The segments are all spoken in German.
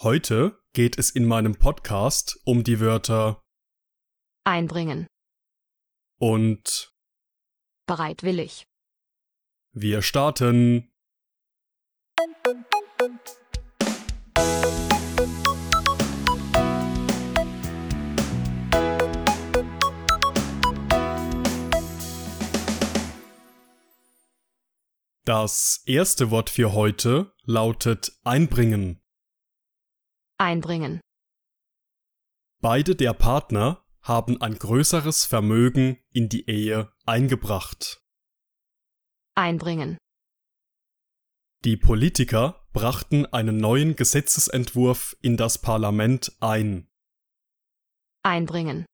Heute geht es in meinem Podcast um die Wörter einbringen, und bereitwillig, wir starten. Das erste Wort für heute lautet einbringen. Einbringen, Beide der Partner haben ein größeres Vermögen in die Ehe eingebracht. einbringen, Die Politiker brachten einen neuen Gesetzesentwurf in das Parlament ein. einbringen,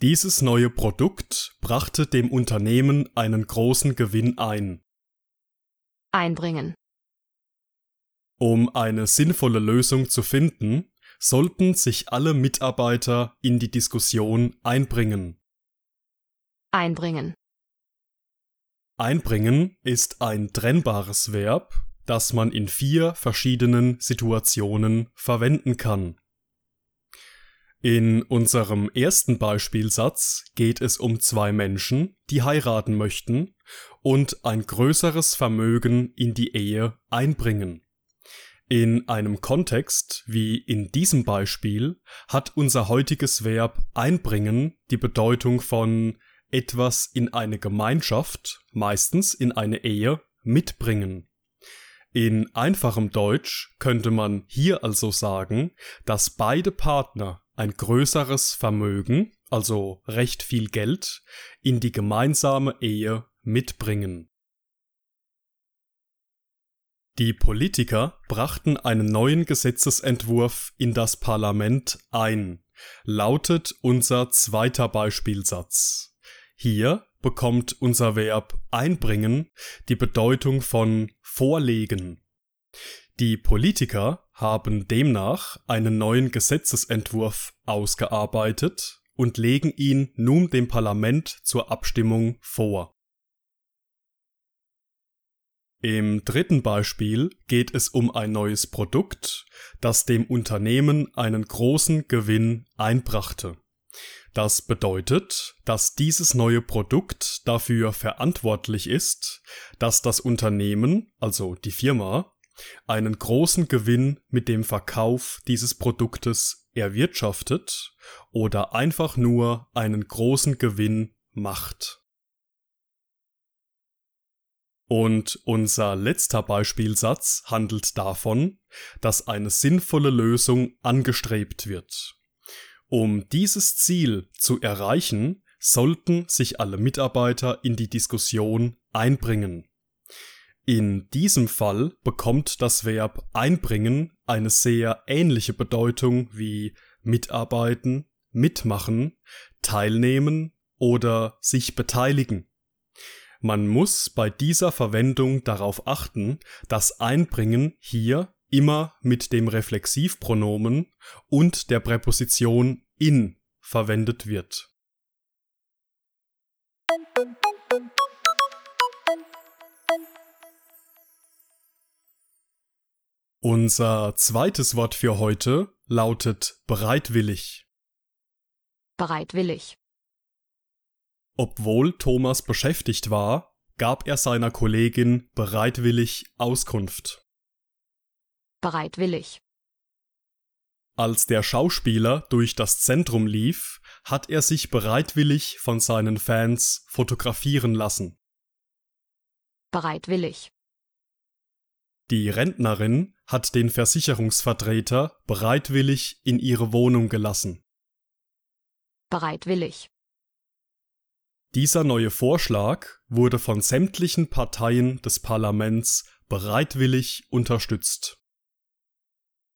Dieses neue Produkt brachte dem Unternehmen einen großen Gewinn ein. einbringen, Um eine sinnvolle Lösung zu finden, sollten sich alle Mitarbeiter in die Diskussion einbringen. einbringen, Einbringen ist ein trennbares Verb, das man in vier verschiedenen Situationen verwenden kann. In unserem ersten Beispielsatz geht es um zwei Menschen, die heiraten möchten und ein größeres Vermögen in die Ehe einbringen. In einem Kontext wie in diesem Beispiel hat unser heutiges Verb einbringen die Bedeutung von etwas in eine Gemeinschaft, meistens in eine Ehe, mitbringen. In einfachem Deutsch könnte man hier also sagen, dass beide Partner ein größeres Vermögen, also recht viel Geld, in die gemeinsame Ehe mitbringen. Die Politiker brachten einen neuen Gesetzesentwurf in das Parlament ein, lautet unser zweiter Beispielsatz. Hier bekommt unser Verb einbringen die Bedeutung von vorlegen. Die Politiker haben demnach einen neuen Gesetzesentwurf ausgearbeitet und legen ihn nun dem Parlament zur Abstimmung vor. Im dritten Beispiel geht es um ein neues Produkt, das dem Unternehmen einen großen Gewinn einbrachte. Das bedeutet, dass dieses neue Produkt dafür verantwortlich ist, dass das Unternehmen, also die Firma, einen großen Gewinn mit dem Verkauf dieses Produktes erwirtschaftet oder einfach nur einen großen Gewinn macht. Und unser letzter Beispielsatz handelt davon, dass eine sinnvolle Lösung angestrebt wird. Um dieses Ziel zu erreichen, sollten sich alle Mitarbeiter in die Diskussion einbringen. In diesem Fall bekommt das Verb einbringen eine sehr ähnliche Bedeutung wie mitarbeiten, mitmachen, teilnehmen oder sich beteiligen. Man muss bei dieser Verwendung darauf achten, dass Einbringen hier immer mit dem Reflexivpronomen und der Präposition in verwendet wird. Unser zweites Wort für heute lautet bereitwillig. bereitwillig, Obwohl Thomas beschäftigt war, gab er seiner Kollegin bereitwillig Auskunft. bereitwillig, Als der Schauspieler durch das Zentrum lief, hat er sich bereitwillig von seinen Fans fotografieren lassen. bereitwillig, Die Rentnerin hat den Versicherungsvertreter bereitwillig in ihre Wohnung gelassen. bereitwillig, Dieser neue Vorschlag wurde von sämtlichen Parteien des Parlaments bereitwillig unterstützt.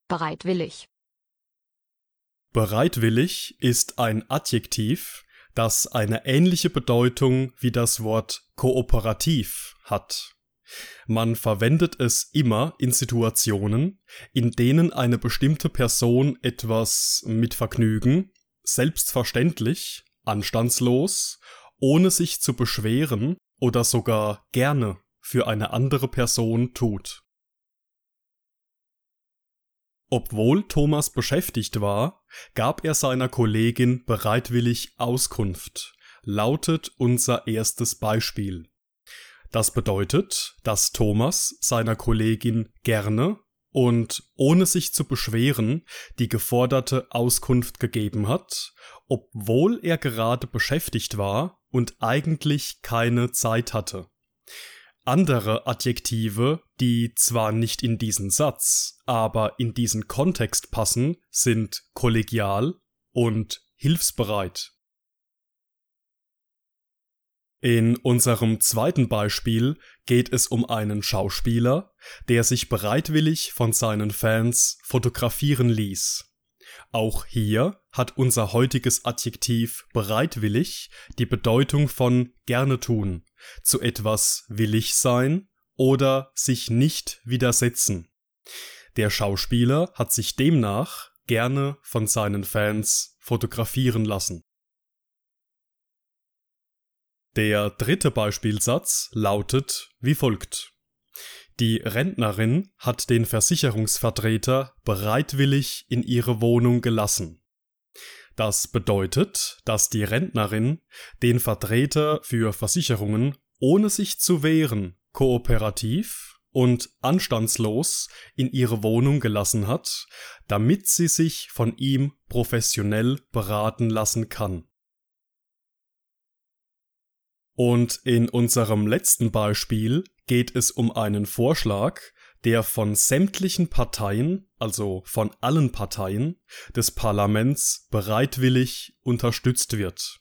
Bereitwillig. Bereitwillig ist ein Adjektiv, das eine ähnliche Bedeutung wie das Wort kooperativ hat. Man verwendet es immer in Situationen, in denen eine bestimmte Person etwas mit Vergnügen, selbstverständlich, anstandslos, ohne sich zu beschweren oder sogar gerne für eine andere Person tut. Obwohl Thomas beschäftigt war, gab er seiner Kollegin bereitwillig Auskunft, lautet unser erstes Beispiel. Das bedeutet, dass Thomas seiner Kollegin gerne und ohne sich zu beschweren die geforderte Auskunft gegeben hat, obwohl er gerade beschäftigt war und eigentlich keine Zeit hatte. Andere Adjektive, die zwar nicht in diesen Satz, aber in diesen Kontext passen, sind kollegial und hilfsbereit. In unserem zweiten Beispiel geht es um einen Schauspieler, der sich bereitwillig von seinen Fans fotografieren ließ. Auch hier hat unser heutiges Adjektiv bereitwillig die Bedeutung von gerne tun, zu etwas willig sein oder sich nicht widersetzen. Der Schauspieler hat sich demnach gerne von seinen Fans fotografieren lassen. Der dritte Beispielsatz lautet wie folgt. Die Rentnerin hat den Versicherungsvertreter bereitwillig in ihre Wohnung gelassen. Das bedeutet, dass die Rentnerin den Vertreter für Versicherungen ohne sich zu wehren kooperativ und anstandslos in ihre Wohnung gelassen hat, damit sie sich von ihm professionell beraten lassen kann. Und in unserem letzten Beispiel geht es um einen Vorschlag, der von sämtlichen Parteien, also von allen Parteien des Parlaments bereitwillig unterstützt wird.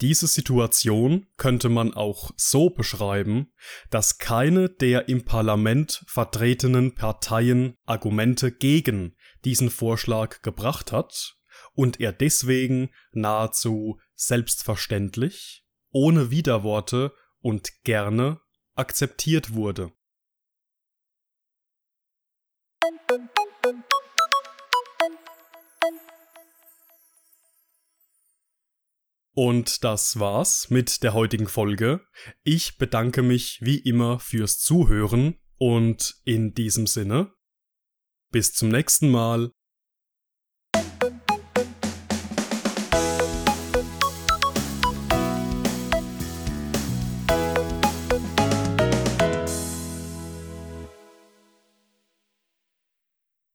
Diese Situation könnte man auch so beschreiben, dass keine der im Parlament vertretenen Parteien Argumente gegen diesen Vorschlag gebracht hat und er deswegen nahezu selbstverständlich ohne Widerworte und gerne akzeptiert wurde. Und das war's mit der heutigen Folge. Ich bedanke mich wie immer fürs Zuhören und in diesem Sinne bis zum nächsten Mal.